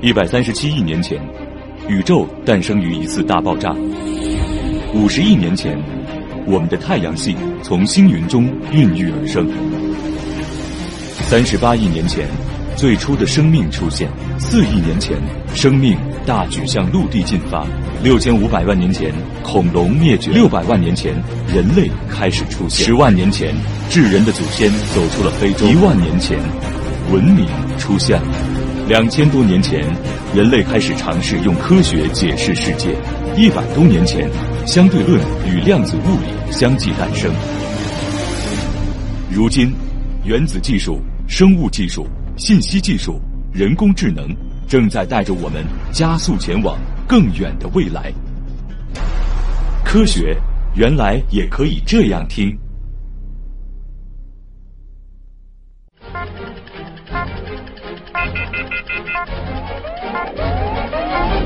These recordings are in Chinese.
一百三十七亿年前，宇宙诞生于一次大爆炸。五十亿年前，我们的太阳系从星云中孕育而生。三十八亿年前，最初的生命出现；四亿年前，生命大举向陆地进发；六千五百万年前，恐龙灭绝；六百万年前，人类开始出现；十万年前，智人的祖先走出了非洲；一万年前，文明出现了；两千多年前，人类开始尝试用科学解释世界；一百多年前，相对论与量子物理相继诞生。如今，原子技术。生物技术、信息技术、人工智能正在带着我们加速前往更远的未来。科学原来也可以这样听。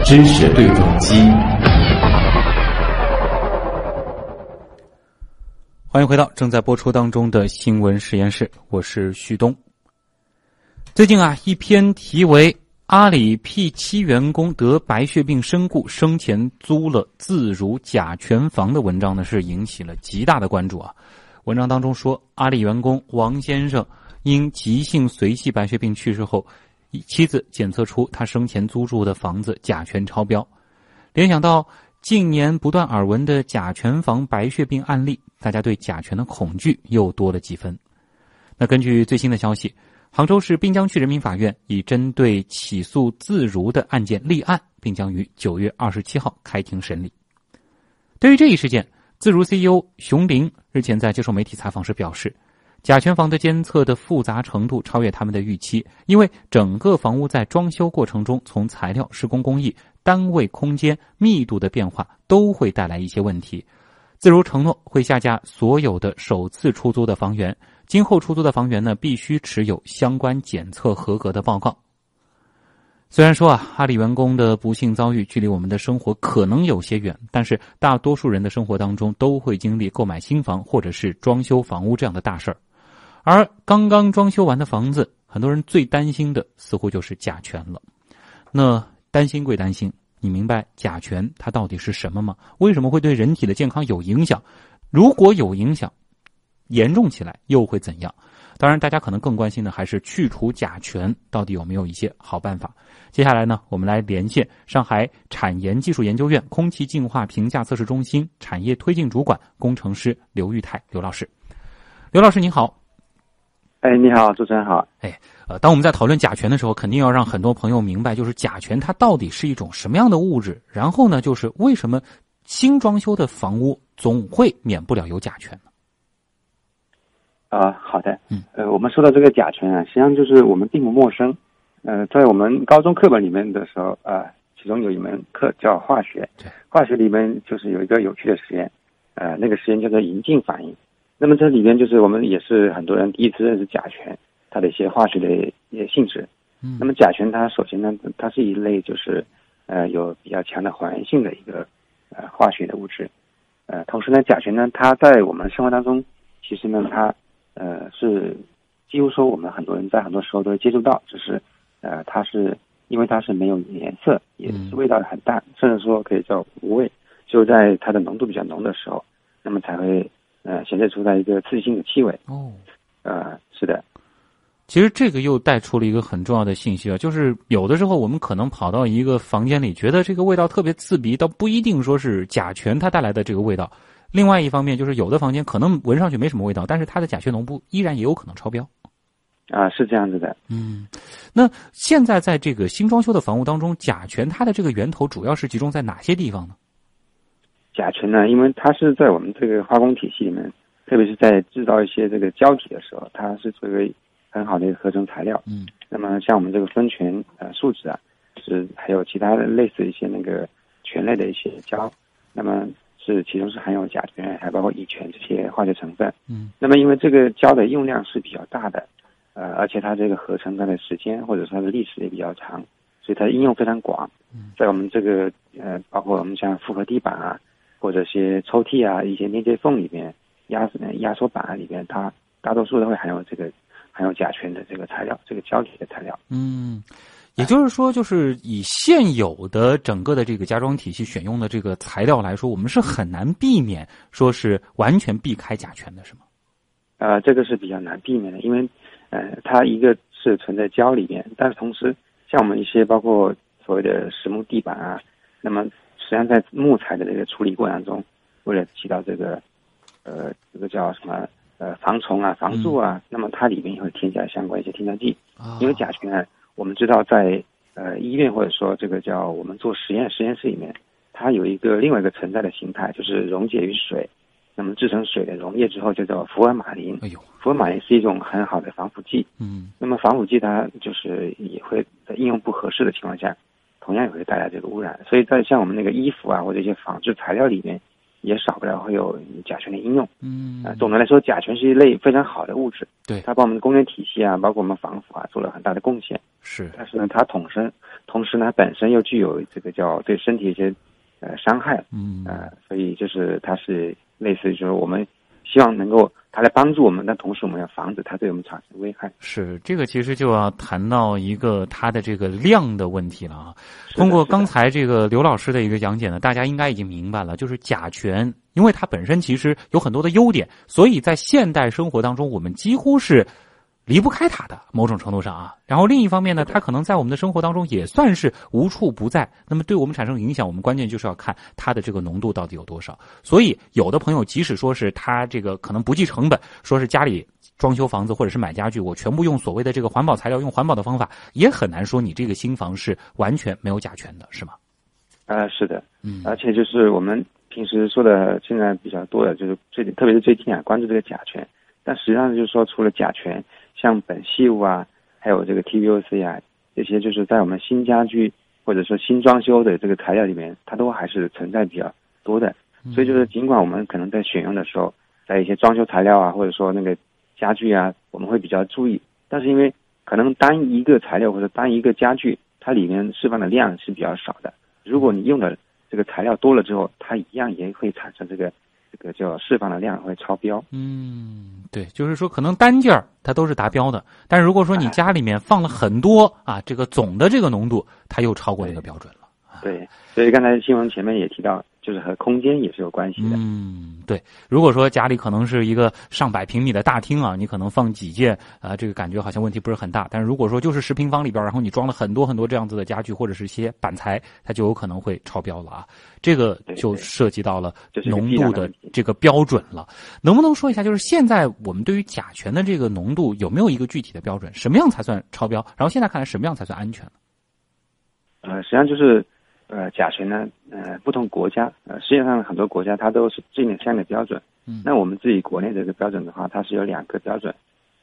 知识对撞机，欢迎回到正在播出当中的新闻实验室，我是旭东。最近啊，一篇题为“阿里 P 七员工得白血病身故，生前租了自如甲醛房”的文章呢，是引起了极大的关注啊。文章当中说，阿里员工王先生因急性髓系白血病去世后，妻子检测出他生前租住的房子甲醛超标。联想到近年不断耳闻的甲醛房白血病案例，大家对甲醛的恐惧又多了几分。那根据最新的消息。杭州市滨江区人民法院已针对起诉自如的案件立案，并将于九月二十七号开庭审理。对于这一事件，自如 CEO 熊林日前在接受媒体采访时表示，甲醛房的监测的复杂程度超越他们的预期，因为整个房屋在装修过程中，从材料、施工工艺、单位空间密度的变化都会带来一些问题。自如承诺会下架所有的首次出租的房源。今后出租的房源呢，必须持有相关检测合格的报告。虽然说啊，阿里员工的不幸遭遇距离我们的生活可能有些远，但是大多数人的生活当中都会经历购买新房或者是装修房屋这样的大事儿。而刚刚装修完的房子，很多人最担心的似乎就是甲醛了。那担心归担心，你明白甲醛它到底是什么吗？为什么会对人体的健康有影响？如果有影响？严重起来又会怎样？当然，大家可能更关心的还是去除甲醛到底有没有一些好办法。接下来呢，我们来连线上海产研技术研究院空气净化评价测试中心产业推进主管工程师刘玉泰刘老师。刘老师您好。哎，你好，主持人好。哎，呃，当我们在讨论甲醛的时候，肯定要让很多朋友明白，就是甲醛它到底是一种什么样的物质。然后呢，就是为什么新装修的房屋总会免不了有甲醛呢。啊，好的，嗯，呃，我们说到这个甲醛啊，实际上就是我们并不陌生，呃，在我们高中课本里面的时候啊，其中有一门课叫化学，化学里面就是有一个有趣的实验，呃，那个实验叫做银镜反应，那么这里边就是我们也是很多人第一直认识甲醛，它的一些化学的一些性质，嗯，那么甲醛它首先呢，它是一类就是呃有比较强的还原性的一个呃化学的物质，呃，同时呢，甲醛呢，它在我们生活当中其实呢，它呃，是几乎说我们很多人在很多时候都会接触到，就是呃，它是因为它是没有颜色，也是味道很淡，甚至说可以叫无味，就在它的浓度比较浓的时候，那么才会呃显示出来一个刺激性的气味。哦，呃，是的。其实这个又带出了一个很重要的信息啊，就是有的时候我们可能跑到一个房间里，觉得这个味道特别刺鼻，倒不一定说是甲醛它带来的这个味道。另外一方面，就是有的房间可能闻上去没什么味道，但是它的甲醛浓度依然也有可能超标。啊，是这样子的。嗯，那现在在这个新装修的房屋当中，甲醛它的这个源头主要是集中在哪些地方呢？甲醛呢，因为它是在我们这个化工体系里面，特别是在制造一些这个胶体的时候，它是作为很好的一个合成材料。嗯。那么像我们这个酚醛呃树脂啊，是还有其他的类似一些那个醛类的一些胶，那么。是，其中是含有甲醛，还包括乙醛这些化学成分。嗯，那么因为这个胶的用量是比较大的，呃，而且它这个合成它的时间或者说它的历史也比较长，所以它应用非常广。在我们这个呃，包括我们像复合地板啊，或者些抽屉啊，一些连接缝里面，压压缩板啊里面，它大多数都会含有这个含有甲醛的这个材料，这个胶体的材料。嗯，也就是说，就是以现有的整个的这个家装体系选用的这个材料来说，我们是很难避免说是完全避开甲醛的，是吗？呃，这个是比较难避免的，因为呃，它一个是存在胶里面，但是同时像我们一些包括所谓的实木地板啊，那么实际上在木材的这个处理过程中，为了起到这个呃这个叫什么？呃，防虫啊，防蛀啊，那么它里面也会添加相关一些添加剂，因为甲醛呢，我们知道在呃医院或者说这个叫我们做实验实验室里面，它有一个另外一个存在的形态，就是溶解于水，那么制成水的溶液之后就叫福尔马林。哎呦，福尔马林是一种很好的防腐剂。嗯，那么防腐剂它就是也会在应用不合适的情况下，同样也会带来这个污染。所以在像我们那个衣服啊或者一些纺织材料里面。也少不了会有甲醛的应用，嗯啊，总的来说，甲醛是一类非常好的物质，对，它帮我们的工业体系啊，包括我们防腐啊，做了很大的贡献。是，但是呢，它同身，同时呢，本身又具有这个叫对身体一些呃伤害，嗯啊，所以就是它是类似于说我们。希望能够它来帮助我们，但同时我们要防止它对我们产生危害。是这个，其实就要谈到一个它的这个量的问题了啊。通过刚才这个刘老师的一个讲解呢，大家应该已经明白了，就是甲醛，因为它本身其实有很多的优点，所以在现代生活当中，我们几乎是。离不开它的某种程度上啊，然后另一方面呢，它可能在我们的生活当中也算是无处不在。那么对我们产生影响，我们关键就是要看它的这个浓度到底有多少。所以有的朋友即使说是他这个可能不计成本，说是家里装修房子或者是买家具，我全部用所谓的这个环保材料，用环保的方法，也很难说你这个新房是完全没有甲醛的，是吗？啊，是的，嗯，而且就是我们平时说的现在比较多的，就是最近特别是最近啊，关注这个甲醛，但实际上就是说除了甲醛。像苯系物啊，还有这个 TVOC 啊，这些就是在我们新家居或者说新装修的这个材料里面，它都还是存在比较多的。所以就是尽管我们可能在选用的时候，在一些装修材料啊，或者说那个家具啊，我们会比较注意。但是因为可能单一个材料或者单一个家具，它里面释放的量是比较少的。如果你用的这个材料多了之后，它一样也会产生这个。这个叫释放的量会超标。嗯，对，就是说可能单件儿它都是达标的，但是如果说你家里面放了很多啊，这个总的这个浓度它又超过这个标准了。对，所以刚才新闻前面也提到。就是和空间也是有关系的。嗯，对。如果说家里可能是一个上百平米的大厅啊，你可能放几件啊，这个感觉好像问题不是很大。但是如果说就是十平方里边，然后你装了很多很多这样子的家具或者是一些板材，它就有可能会超标了啊。这个就涉及到了浓度的这个标准了。能不能说一下，就是现在我们对于甲醛的这个浓度有没有一个具体的标准？什么样才算超标？然后现在看来什么样才算安全呢？呃，实际上就是。呃，甲醛呢，呃，不同国家，呃，世界上很多国家它都是制定相应的标准。嗯，那我们自己国内这个标准的话，它是有两个标准，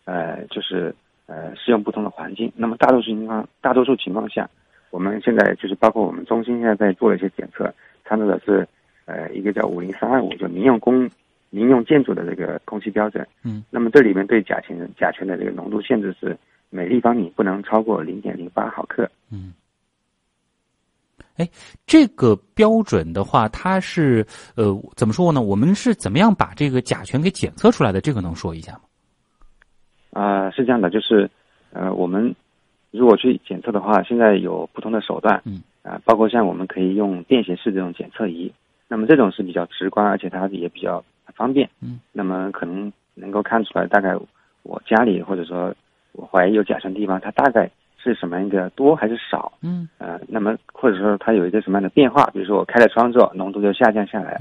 呃，就是呃适用不同的环境。那么大多数情况，大多数情况下，我们现在就是包括我们中心现在在做的一些检测，参照的是呃一个叫五零三二五，就民用工民用建筑的这个空气标准。嗯，那么这里面对甲醛甲醛的这个浓度限制是每立方米不能超过零点零八毫克。嗯。哎，这个标准的话，它是呃怎么说呢？我们是怎么样把这个甲醛给检测出来的？这个能说一下吗？啊，是这样的，就是呃，我们如果去检测的话，现在有不同的手段，嗯，啊，包括像我们可以用便携式这种检测仪，那么这种是比较直观，而且它也比较方便，嗯，那么可能能够看出来大概我家里或者说我怀疑有甲醛地方，它大概。是什么样一个多还是少？嗯，呃，那么或者说它有一个什么样的变化？比如说我开了窗之后，浓度就下降下来。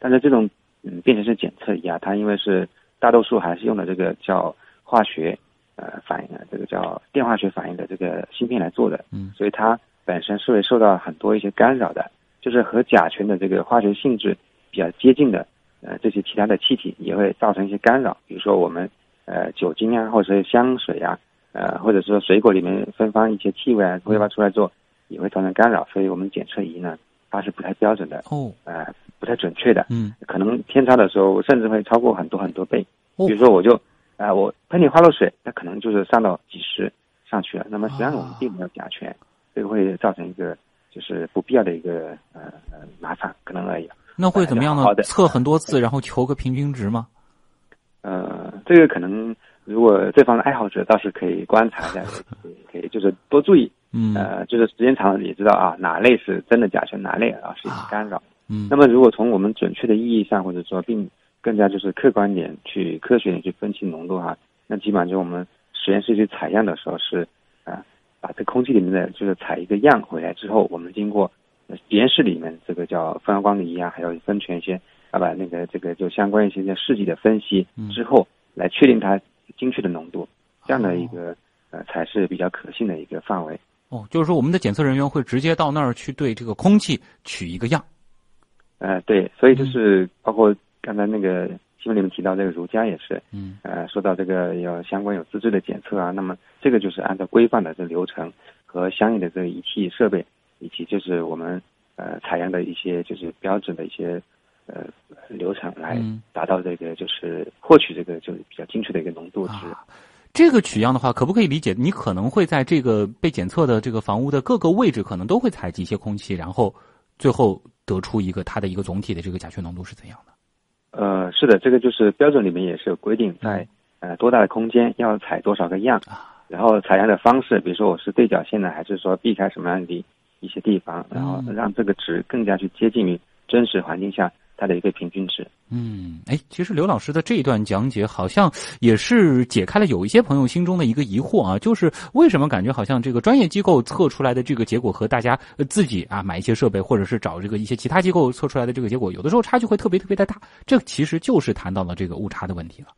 但是这种嗯便携式检测仪啊，它因为是大多数还是用的这个叫化学呃反应的，这个叫电化学反应的这个芯片来做的。嗯，所以它本身是会受到很多一些干扰的，就是和甲醛的这个化学性质比较接近的呃这些其他的气体也会造成一些干扰，比如说我们呃酒精啊，或者是香水啊。呃，或者说水果里面芬芳一些气味啊，挥发出来之后也会造成干扰，所以我们检测仪呢它是不太标准的哦，呃，不太准确的，嗯，可能偏差的时候甚至会超过很多很多倍。比如说我就啊，我喷点花露水，它可能就是上到几十上去了。那么实际上我们并没有甲醛，这个会造成一个就是不必要的一个呃呃麻烦，可能而已。那会怎么样呢？测很多次，然后求个平均值吗？呃，这个可能。如果这方的爱好者倒是可以观察一下，可以就是多注意，嗯。呃，就是时间长了也知道啊，哪类是真的甲醛，哪类啊是干扰。嗯。那么如果从我们准确的意义上，或者说并更加就是客观点去科学点去分析浓度哈，那基本上就我们实验室去采样的时候是啊、把这空气里面的就是采一个样回来之后，我们经过呃实验室里面这个叫分光仪啊，还有分权一些，啊把那个这个就相关一些些试剂的分析嗯。之后，来确定它精确的浓度，这样的一个呃才是比较可信的一个范围。哦，就是说我们的检测人员会直接到那儿去对这个空气取一个样。呃，对，所以就是包括刚才那个新闻里面提到这个儒家也是，嗯呃，说到这个有相关有资质的检测啊，那么这个就是按照规范的这流程和相应的这个仪器设备，以及就是我们呃采样的一些就是标准的一些呃流程来嗯达到这个就是获取这个就是比较精确的一个浓度值。啊，这个取样的话，可不可以理解？你可能会在这个被检测的这个房屋的各个位置，可能都会采集一些空气，然后最后得出一个它的一个总体的这个甲醛浓度是怎样的？呃，是的，这个就是标准里面也是有规定，在呃多大的空间要采多少个样，啊，然后采样的方式，比如说我是对角线呢，还是说避开什么样的一些地方，然后嗯让这个值更加去接近于真实环境下它的一个平均值。嗯，哎，其实刘老师的这一段讲解好像也是解开了有一些朋友心中的一个疑惑啊，就是为什么感觉好像这个专业机构测出来的这个结果和大家呃自己啊买一些设备或者是找这个一些其他机构测出来的这个结果，有的时候差距会特别特别的大，这其实就是谈到了这个误差的问题了。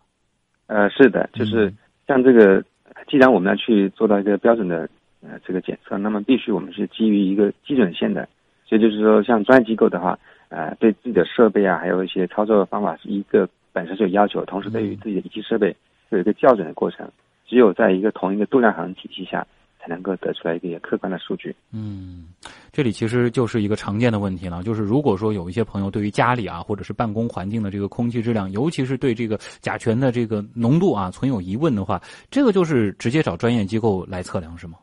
呃，是的，就是像这个，既然我们要去做到一个标准的呃这个检测，那么必须我们是基于一个基准线的，所以就是说，像专业机构的话，呃，对自己的设备啊，还有一些操作方法是一个本身就有要求，同时对于自己的仪器设备有一个校准的过程，只有在一个同一个度量衡体系下，才能够得出来一个客观的数据。嗯，这里其实就是一个常见的问题了，就是如果说有一些朋友对于家里啊或者是办公环境的这个空气质量，尤其是对这个甲醛的这个浓度啊存有疑问的话，这个就是直接找专业机构来测量是吗？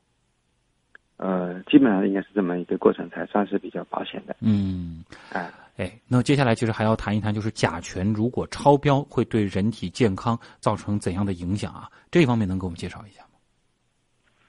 呃，基本上应该是这么一个过程，才算是比较保险的。嗯，哎、哎，那接下来其实还要谈一谈，就是甲醛如果超标会对人体健康造成怎样的影响啊？这一方面能给我们介绍一下吗？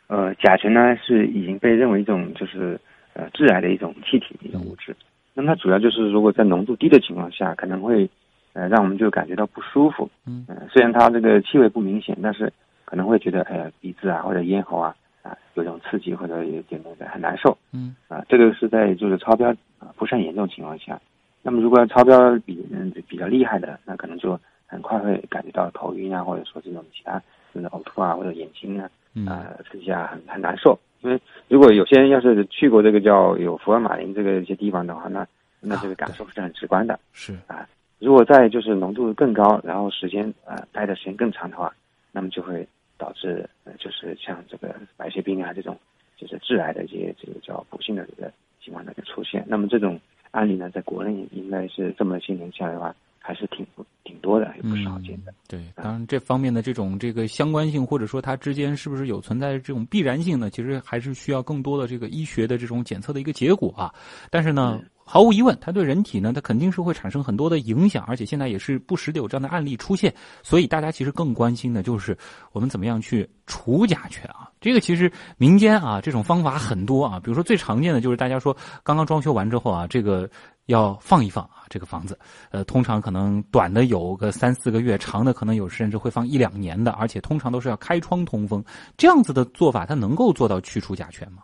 呃，甲醛呢是已经被认为一种就是呃致癌的一种气体一种物质。那么它主要就是如果在浓度低的情况下，可能会呃让我们就感觉到不舒服。嗯呃虽然它这个气味不明显，但是可能会觉得呃鼻子啊或者咽喉啊啊有种刺激或者有点那个很难受。嗯啊，这个是在就是超标啊不是很严重情况下。那么如果超标比嗯比较厉害的，那可能就很快会感觉到头晕啊，或者说这种其他就是呕吐啊或者眼睛啊嗯啊，刺激啊，很很难受。因为如果有些人要是去过这个叫有福尔马林这个一些地方的话，那那这个感受是很直观的。是啊如果在就是浓度更高，然后时间呃待的时间更长的话，那么就会导致呃就是像这个白血病啊这种就是致癌的一些这个叫不幸的这个情况的一个出现。那么这种案例呢，在国内应该是这么些年下来的话，还是挺挺多的，也不少见的。嗯。对，当然这方面的这种这个相关性，或者说它之间是不是有存在这种必然性呢？其实还是需要更多的这个医学的这种检测的一个结果啊。但是呢，嗯毫无疑问，它对人体呢，它肯定是会产生很多的影响，而且现在也是不时的有这样的案例出现。所以大家其实更关心的就是我们怎么样去除甲醛啊。这个其实民间啊这种方法很多啊，比如说最常见的就是大家说刚刚装修完之后啊，这个要放一放啊这个房子，呃，通常可能短的有个三四个月，长的可能有甚至会放一两年的，而且通常都是要开窗通风。这样子的做法，它能够做到去除甲醛吗？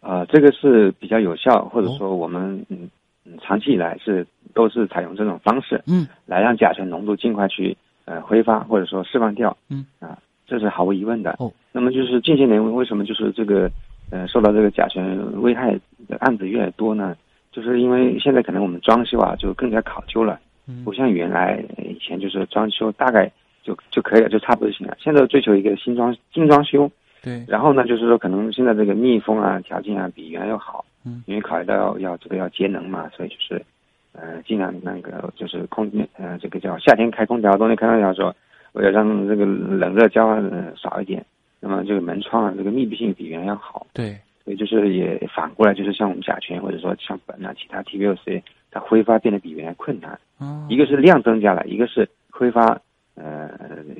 呃，这个是比较有效，或者说我们嗯嗯长期以来是都是采用这种方式，嗯来让甲醛浓度尽快去呃挥发或者说释放掉，嗯啊，这是毫无疑问的。哦，那么就是近些年为什么就是这个呃受到这个甲醛危害的案子越来越多呢？就是因为现在可能我们装修啊就更加考究了，嗯不像原来呃以前就是装修大概就就可以了，就差不多就行了。现在追求一个新装精装修，对，然后呢，就是说可能现在这个密封啊条件啊比原来要好，嗯。因为考虑到要要这个要节能嘛，所以就是呃尽量那个就是空间呃这个叫夏天开空调，冬天开空调的时候，为了让这个冷热交换呃少一点，那么这个门窗啊这个密闭性比原来要好，对，所以就是也反过来就是像我们甲醛或者说像苯啊其他 TVOC 它挥发变得比原来困难，哦。一个是量增加了，一个是挥发呃，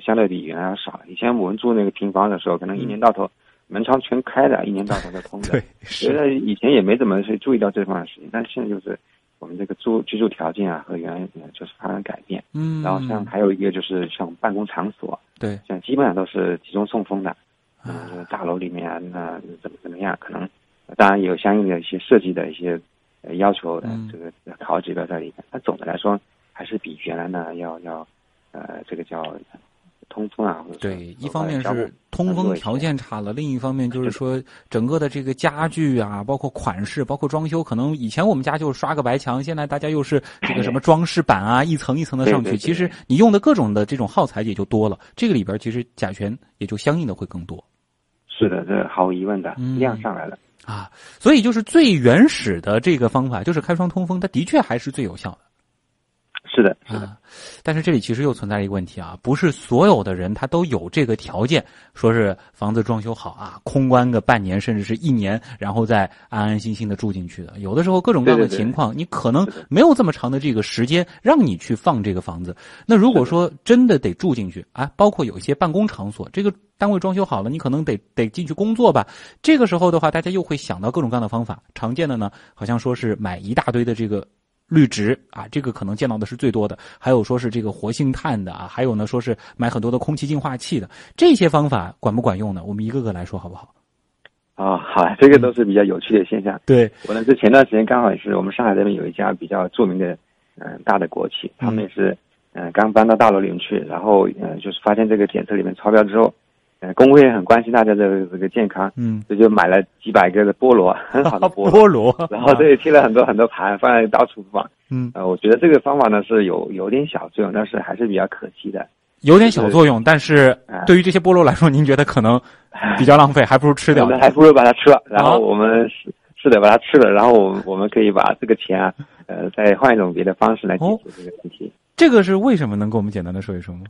相对比原来要少了。以前我们住那个平房的时候，可能一年到头门窗全开的，一年到头都通的。对，觉得以前也没怎么去注意到这方面的事情，但是现在就是我们这个住居住条件啊和原来就是发生改变。嗯，然后像还有一个就是像办公场所，对，像基本上都是集中送风的。嗯，大楼里面啊，那怎么怎么样？可能当然有相应的一些设计的一些要求的这个考指标在里面。但总的来说，还是比原来呢要要呃这个叫通风啊。对，一方面是通风条件差了，另一方面就是说整个的这个家具啊，包括款式，包括装修，可能以前我们家就是刷个白墙，现在大家又是这个什么 装饰板啊，一层一层的上去。其实你用的各种的这种耗材也就多了，这个里边其实甲醛也就相应的会更多。是的，这毫无疑问的，量上来了啊！所以就是最原始的这个方法，就是开窗通风，它的确还是最有效的。是的，是的，但是这里其实又存在一个问题啊，不是所有的人他都有这个条件，说是房子装修好啊，空关个半年甚至是一年，然后再安安心心的住进去的。有的时候各种各样的情况，你可能没有这么长的这个时间让你去放这个房子。那如果说真的得住进去啊，包括有一些办公场所，这个单位装修好了，你可能得得进去工作吧。这个时候的话，大家又会想到各种各样的方法。常见的呢，好像说是买一大堆的这个。绿植啊，这个可能见到的是最多的，还有说是这个活性炭的啊，还有呢说是买很多的空气净化器的，这些方法管不管用呢？我们一个个来说好不好？啊，好，这个都是比较有趣的现象。对，我呢是前段时间刚好也是我们上海这边有一家比较著名的嗯大的国企，他们也是嗯刚搬到大楼里面去，然后嗯就是发现这个检测里面超标之后。呃，工会也很关心大家的这个健康，嗯，所以就买了几百个的菠萝，很好的菠 菠萝，然后这里贴了很多很多盘，放在到处放，嗯，呃，我觉得这个方法呢是有有点小作用，但是还是比较可惜的。有点小作用，但是对于这些菠萝来说，您觉得可能比较浪费，还不如吃掉。那还不如把它吃了，然后我们是是的，把它吃了，然后我们我们可以把这个钱啊，呃，再换一种别的方式来解决这个问题。这个是为什么？能给我们简单的说一说吗？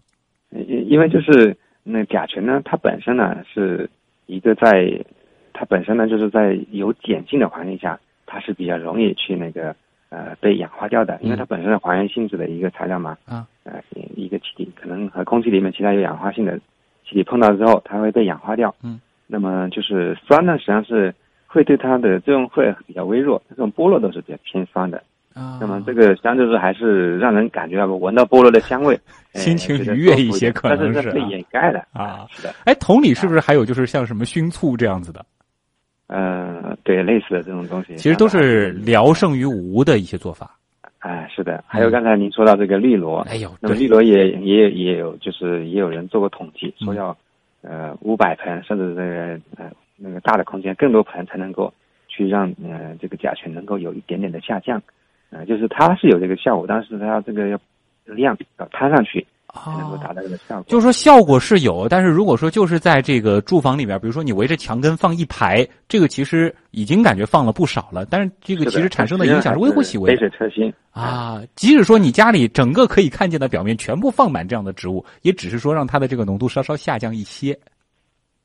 因因为就是。那甲醛呢？它本身呢是一个在，它本身呢就是在有碱性的环境下，它是比较容易去那个呃被氧化掉的，因为它本身是还原性质的一个材料嘛。啊。呃，一个气体可能和空气里面其他有氧化性的气体碰到之后，它会被氧化掉。嗯。那么就是酸呢，实际上是会对它的作用会比较微弱。这种菠萝都是比较偏酸的。啊，那么这个实际上就是还是让人感觉到闻到菠萝的香味，心情愉悦一些，可能是被掩盖的啊。是的，哎，同理是不是还有就是像什么熏醋这样子的？嗯，对，类似的这种东西，其实都是聊胜于无的一些做法。哎，是的，还有刚才您说到这个绿萝，哎呦，那么绿萝也也也有，就是也有人做过统计，说要呃五百盆，甚至这个呃那个大的空间更多盆才能够去让呃这个甲醛能够有一点点的下降。啊，就是它是有这个效果，但是它这个要量要摊上去才能够达到这个效果。就是说效果是有，但是如果说就是在这个住房里边，比如说你围着墙根放一排，这个其实已经感觉放了不少了，但是这个其实产生的影响是微乎其微。杯水车薪啊，即使说你家里整个可以看见的表面全部放满这样的植物，也只是说让它的这个浓度稍稍下降一些。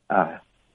啊，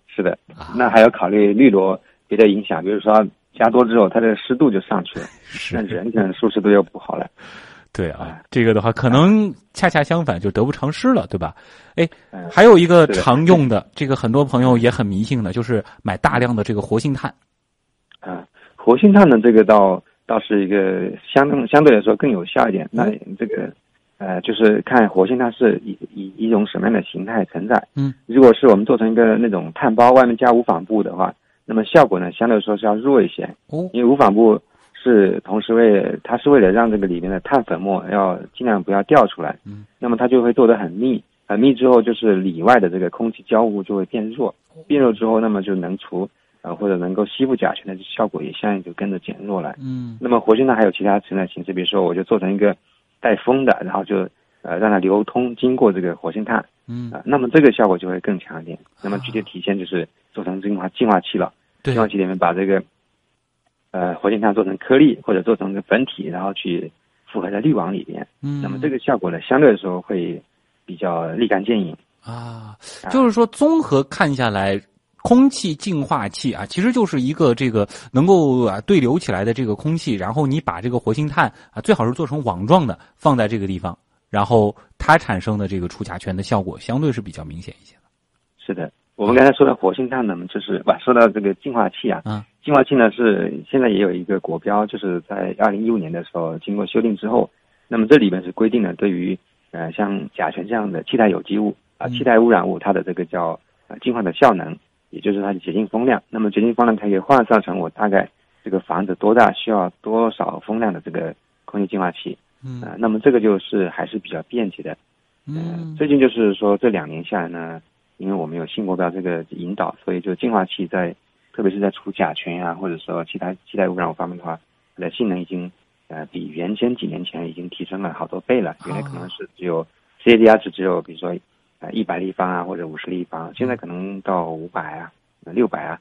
是的，那还要考虑绿萝别的影响，比如说。加多之后，它的湿度就上去了，那人可能舒适度又不好了。对啊，这个的话，可能恰恰相反，就得不偿失了，对吧？哎，还有一个常用的，这个很多朋友也很迷信的，就是买大量的这个活性炭。啊，活性炭呢，这个倒倒是一个相相对来说更有效一点。那这个呃，就是看活性炭是以以一种什么样的形态存在。嗯，如果是我们做成一个那种炭包，外面加无纺布的话。那么效果呢，相对来说是要弱一些，哦，因为无纺布是同时为它是为了让这个里面的碳粉末要尽量不要掉出来，嗯，那么它就会做得很密，很密之后就是里外的这个空气交互就会变弱，变弱之后，那么就能除呃或者能够吸附甲醛的效果也相应就跟着减弱了，嗯，那么活性炭还有其他存在形式，比如说我就做成一个带风的，然后就呃让它流通经过这个活性炭，嗯。啊，那么这个效果就会更强一点，那么具体体现就是做成净化净化器了。净化器里面把这个，呃，活性炭做成颗粒或者做成个粉体，然后去复合在滤网里边。嗯，那么这个效果呢，相对来说会比较立竿见影啊。就是说，综合看下来，空气净化器啊，其实就是一个这个能够啊对流起来的这个空气，然后你把这个活性炭啊，最好是做成网状的，放在这个地方。然后它产生的这个除甲醛的效果相对是比较明显一些的。是的，我们刚才说到活性炭呢，就是不，说到这个净化器啊，嗯，净化器呢是现在也有一个国标，就是在二零一五年的时候经过修订之后，那么这里面是规定了对于呃像甲醛这样的气态有机物啊、气态污染物，它的这个叫呃净化的效能，也就是它的洁净风量。那么洁净风量它可以换算成我大概这个房子多大需要多少风量的这个空气净化器。嗯啊、那么这个就是还是比较便捷的。嗯最近就是说这两年下来呢，因为我们有新国标这个引导，所以就净化器在，特别是在除甲醛啊，或者说其他气态污染物方面的话，它的性能已经呃比原先几年前已经提升了好多倍了。原来可能是只有 CADR 值只有比如说呃一百立方啊或者五十立方，现在可能到五百啊、六百啊，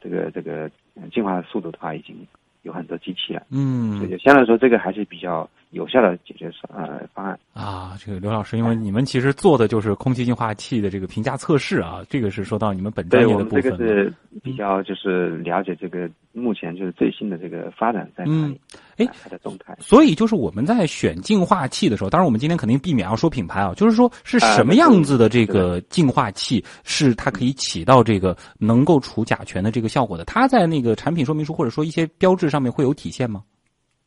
这个这个呃净化的速度的话已经有很多机器了。嗯所以相对来说，这个还是比较有效的解决呃方案。啊，这个刘老师，因为你们其实做的就是空气净化器的这个评价测试啊，这个是说到你们本专业的部分了。这个是比较就是了解这个目前就是最新的这个发展在哪里，哎啊它的动态。所以就是我们在选净化器的时候，当然我们今天肯定避免要说品牌啊，就是说是啊什么样子的这个净化器是它可以起到这个能够除甲醛的这个效果的？它在那个产品说明书或者说一些标志上面会有体现吗？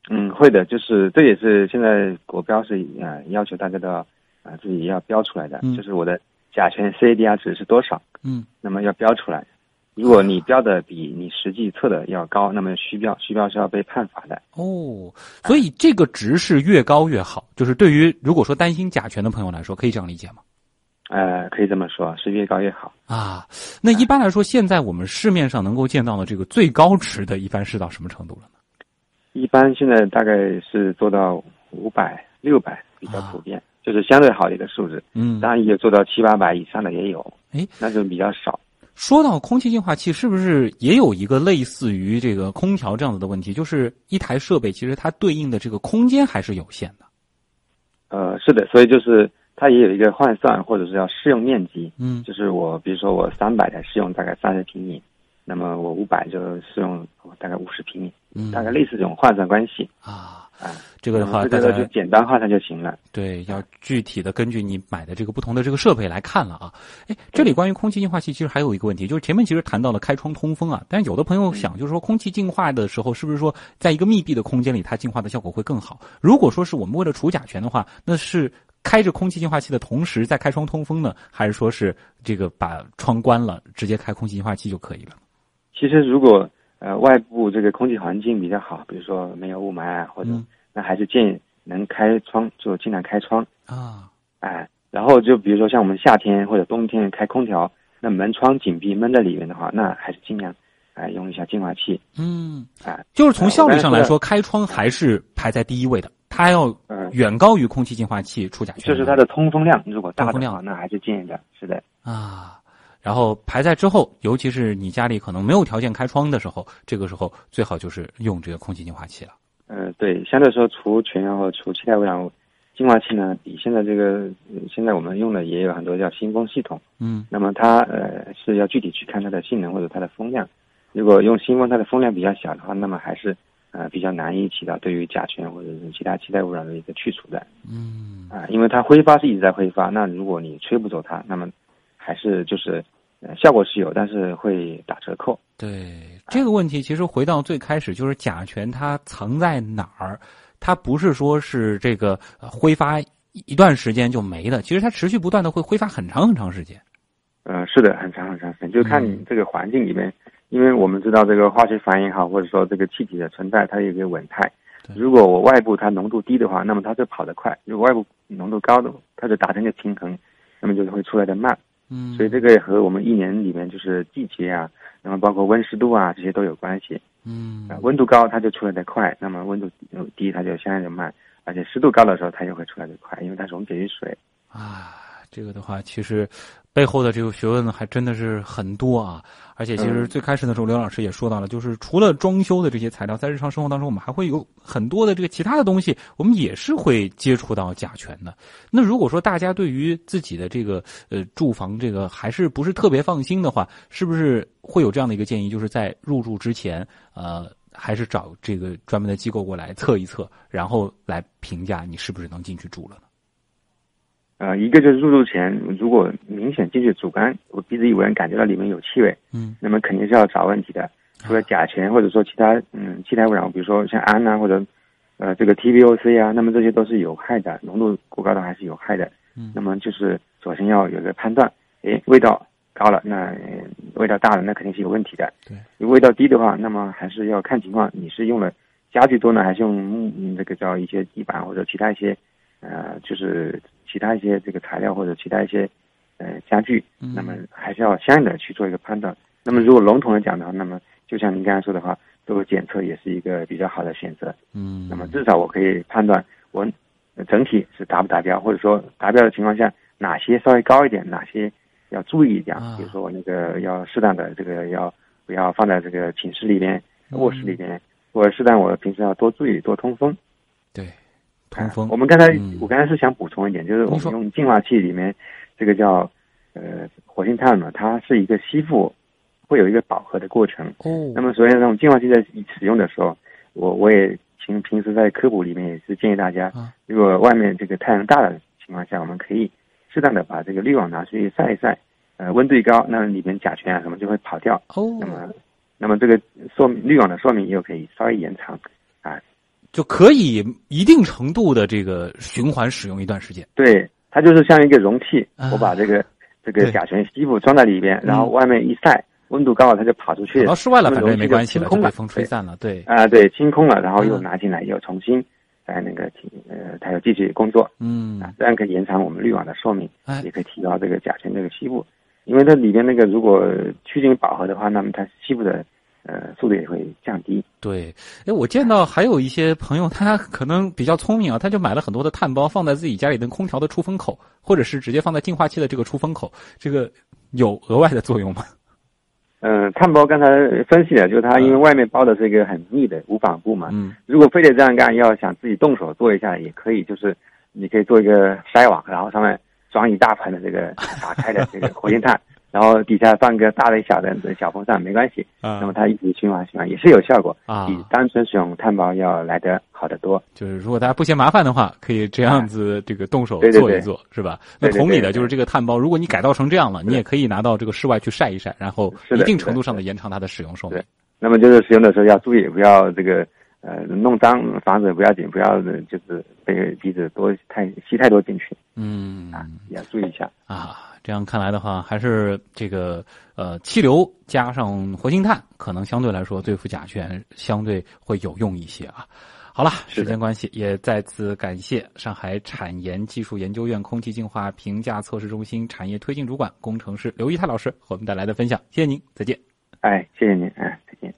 嗯，会的，就是这也是现在国标是呃要求大家都要啊、自己要标出来的，嗯就是我的甲醛 CADR 值是多少，嗯那么要标出来。如果你标的比你实际测的要高，那么虚标，虚标是要被判罚的。哦，所以这个值是越高越好，就是对于如果说担心甲醛的朋友来说，可以这样理解吗？呃，可以这么说，是越高越好。啊，那一般来说，现在我们市面上能够见到的这个最高值的，一般是到什么程度了呢？一般现在大概是做到五百、六百比较普遍，就是相对好的一个数字。嗯，当然也有做到七八百以上的也有，哎，那就比较少。说到空气净化器，是不是也有一个类似于这个空调这样子的问题？就是一台设备其实它对应的这个空间还是有限的。呃，是的，所以就是它也有一个换算或者是要适用面积，嗯就是我比如说我三百台适用大概三十平米，那么我五百就适用大概五十平米，嗯，大概类似这种换算关系啊，啊。这个的话，这个大家就简单换算就行了。对，要具体的根据你买的这个不同的这个设备来看了啊。哎，这里关于空气净化器，其实还有一个问题，就是前面其实谈到了开窗通风啊，但是有的朋友想，就是说空气净化的时候，是不是说在一个密闭的空间里，它净化的效果会更好？如果说是我们为了除甲醛的话，那是开着空气净化器的同时再开窗通风呢，还是说是这个把窗关了，直接开空气净化器就可以了？其实如果呃外部这个空气环境比较好，比如说没有雾霾啊，或者、嗯那还是建议能开窗就尽量开窗。啊，哎，然后就比如说像我们夏天或者冬天开空调，那门窗紧闭闷在里面的话，那还是尽量哎用一下净化器。嗯，哎，就是从效率上来呃说，开窗还是排在第一位的，它要嗯远高于空气净化器除甲醛。就是它的通风量如果大通风量的话，那还是建议的。是的，啊，然后排在之后，尤其是你家里可能没有条件开窗的时候，这个时候最好就是用这个空气净化器了。呃，对，相对来说除醛然后除气态污染物，净化器呢比现在这个、呃现在我们用的也有很多叫新风系统。嗯那么它呃是要具体去看它的性能或者它的风量。如果用新风它的风量比较小的话，那么还是呃比较难以起到对于甲醛或者是其他气态污染的一个去除的嗯啊、因为它挥发是一直在挥发，那如果你吹不走它，那么还是就是呃效果是有，但是会打折扣。对这个问题，其实回到最开始，就是甲醛它藏在哪儿？它不是说是这个呃挥发一一段时间就没的，其实它持续不断的会挥发很长很长时间。呃，是的，很长很长时间，就看你嗯这个环境里面，因为我们知道这个化学反应也好，或者说这个气体的存在，它有一个稳态对。如果我外部它浓度低的话，那么它就跑得快；如果外部浓度高的，它就达成一个平衡，那么就会出来的慢。嗯所以这个也和我们一年里面就是季节啊，那么包括温湿度啊这些都有关系。嗯啊，温度高它就出来的快，那么温度低它就相应的慢，而且湿度高的时候它就会出来的快，因为它溶解于水。啊，这个的话，其实背后的这个学问呢，还真的是很多啊。而且，其实嗯最开始的时候，刘老师也说到了，就是除了装修的这些材料，在日常生活当中，我们还会有很多的这个其他的东西，我们也是会接触到甲醛的。那如果说大家对于自己的这个呃住房这个还是不是特别放心的话，是不是会有这样的一个建议，就是在入住之前，呃，还是找这个专门的机构过来测一测，然后来评价你是不是能进去住了呢？呃，一个就是入住前，如果明显进去主干，我鼻子一闻感觉到里面有气味，嗯，那么肯定是要找问题的。除了甲醛或者说其他嗯气态污染物，比如说像氨呐或者呃这个 TVOC 啊，那么这些都是有害的，浓度过高的还是有害的。嗯，那么就是首先要有个判断，诶，味道高了，那味道大了，那肯定是有问题的。对，味道低的话，那么还是要看情况，你是用了家具多呢，还是用木这个叫一些地板或者其他一些呃就是其他一些这个材料或者其他一些呃家具，那么还是要相应的去做一个判断。那么如果笼统的讲的话，那么就像您刚才说的话，做检测也是一个比较好的选择。嗯，那么至少我可以判断我整体是达不达标，或者说达标的情况下，哪些稍微高一点，哪些要注意一点。比如说我那个要适当的这个要不要放在这个寝室里边、卧室里边，或者适当我平时要多注意多通风。对。通风。我们刚才我刚才是想补充一点，就是我们用净化器里面这个叫呃活性炭嘛，它是一个吸附，会有一个饱和的过程。哦。那么所以这种净化器在使用的时候，我我也平平时在科普里面也是建议大家，如果外面这个太阳大的情况下，我们可以适当的把这个滤网拿出去晒一晒，呃温度一高，那里面甲醛啊什么就会跑掉。哦。那么那么这个寿滤网的寿命又可以稍微延长。就可以一定程度的这个循环使用一段时间。对，它就是像一个容器，我把这个这个甲醛吸附装在里边，然后外面一晒，温度高了它就跑出去。到室外了，反正也没关系了，空了，被风吹散了。对。啊，对，清空了，然后又拿进来，又重新在那个呃，它又继续工作。嗯。啊，这样可以延长我们滤网的寿命，也可以提高这个甲醛这个吸附，因为它里边那个如果趋近饱和的话，那么它吸附的。呃，速度也会降低。对，哎，我见到还有一些朋友，他可能比较聪明啊，他就买了很多的碳包，放在自己家里的空调的出风口，或者是直接放在净化器的这个出风口，这个有额外的作用吗？嗯，碳包刚才分析了，就是它因为外面包的是一个很密的无纺布嘛。嗯。如果非得这样干，要想自己动手做一下也可以，就是你可以做一个筛网，然后上面装一大盆的这个打开的这个活性炭。然后底下放个大的小的小风扇没关系，啊，那么它一直循环循环也是有效果。啊，比单纯使用碳包要来得好得多。就是如果大家不嫌麻烦的话，可以这样子这个动手做一做，是吧？那同理的，就是这个碳包，如果你改造成这样了，你也可以拿到这个室外去晒一晒，然后一定程度上的延长它的使用寿命。那么就是使用的时候要注意，不要这个呃弄脏房子不要紧，不要就是被鼻子多太吸太多进去。嗯啊，也要注意一下啊。这样看来的话，还是这个呃气流加上活性炭，可能相对来说对付甲醛相对会有用一些啊。好了，时间关系，也再次感谢上海产研技术研究院空气净化评价测试中心产业推进主管工程师刘一泰老师和我们带来的分享，谢谢您，再见。哎，谢谢您，哎，再见。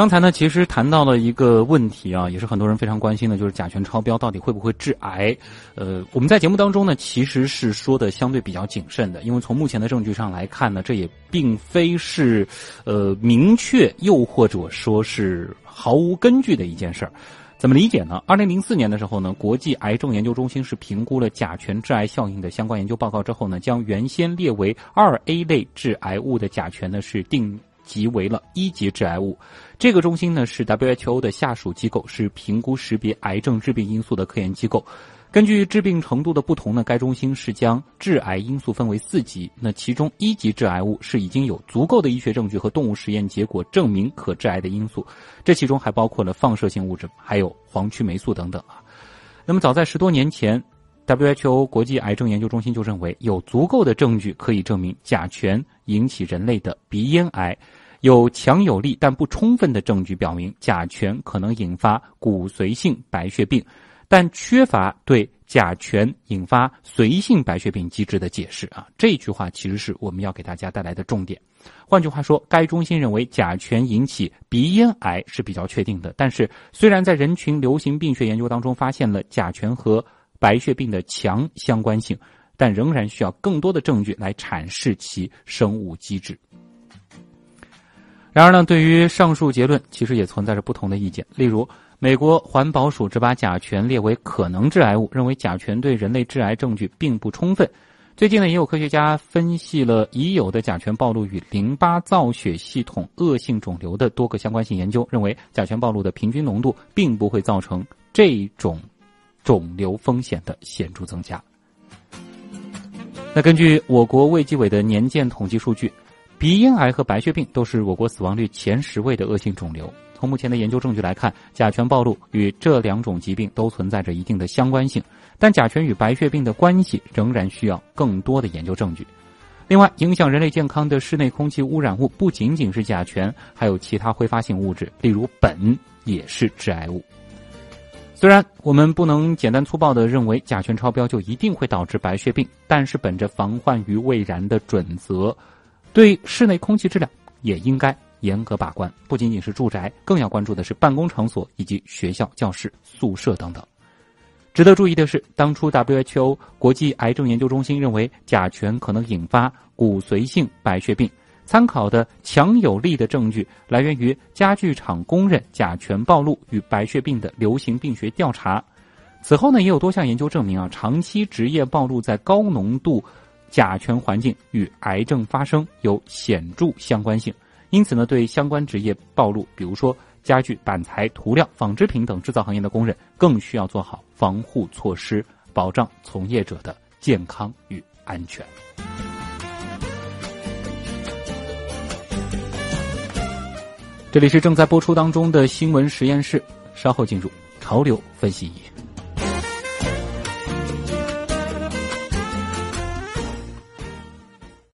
刚才呢，其实谈到了一个问题啊，也是很多人非常关心的，就是甲醛超标到底会不会致癌？呃，我们在节目当中呢，其实是说的相对比较谨慎的，因为从目前的证据上来看呢，这也并非是呃明确又或者说是毫无根据的一件事儿。怎么理解呢？二零零四年的时候呢，国际癌症研究中心是评估了甲醛致癌效应的相关研究报告之后呢，将原先列为二 A 类致癌物的甲醛呢是定。即为了一级致癌物，这个中心呢是 WHO 的下属机构，是评估识别癌症致病因素的科研机构。根据致病程度的不同呢，该中心是将致癌因素分为四级。那其中一级致癌物是已经有足够的医学证据和动物实验结果证明可致癌的因素，这其中还包括了放射性物质，还有黄曲霉素等等啊。那么早在十多年前，WHO 国际癌症研究中心就认为有足够的证据可以证明甲醛引起人类的鼻咽癌。有强有力但不充分的证据表明甲醛可能引发骨髓性白血病，但缺乏对甲醛引发髓性白血病机制的解释啊！这句话其实是我们要给大家带来的重点。换句话说，该中心认为甲醛引起鼻咽癌是比较确定的，但是虽然在人群流行病学研究当中发现了甲醛和白血病的强相关性，但仍然需要更多的证据来阐释其生物机制。然而呢，对于上述结论，其实也存在着不同的意见。例如，美国环保署只把甲醛列为可能致癌物，认为甲醛对人类致癌证据并不充分。最近呢，也有科学家分析了已有的甲醛暴露与淋巴造血系统恶性肿瘤的多个相关性研究，认为甲醛暴露的平均浓度并不会造成这种肿瘤风险的显著增加。那根据我国卫计委的年鉴统计数据，鼻咽癌和白血病都是我国死亡率前十位的恶性肿瘤。从目前的研究证据来看，甲醛暴露与这两种疾病都存在着一定的相关性，但甲醛与白血病的关系仍然需要更多的研究证据。另外，影响人类健康的室内空气污染物不仅仅是甲醛，还有其他挥发性物质，例如苯也是致癌物。虽然我们不能简单粗暴地认为甲醛超标就一定会导致白血病，但是本着防患于未然的准则，对室内空气质量也应该。严格把关，不仅仅是住宅，更要关注的是办公场所以及学校、教室、宿舍等等。值得注意的是，当初 WHO 国际癌症研究中心认为甲醛可能引发骨髓性白血病，参考的强有力的证据来源于家具厂公认甲醛暴露与白血病的流行病学调查。此后呢，也有多项研究证明啊，长期职业暴露在高浓度甲醛环境与癌症发生有显著相关性。因此呢，对相关职业暴露，比如说家具、板材、涂料、纺织品等制造行业的工人，更需要做好防护措施，保障从业者的健康与安全。这里是正在播出当中的新闻实验室，稍后进入潮流分析仪。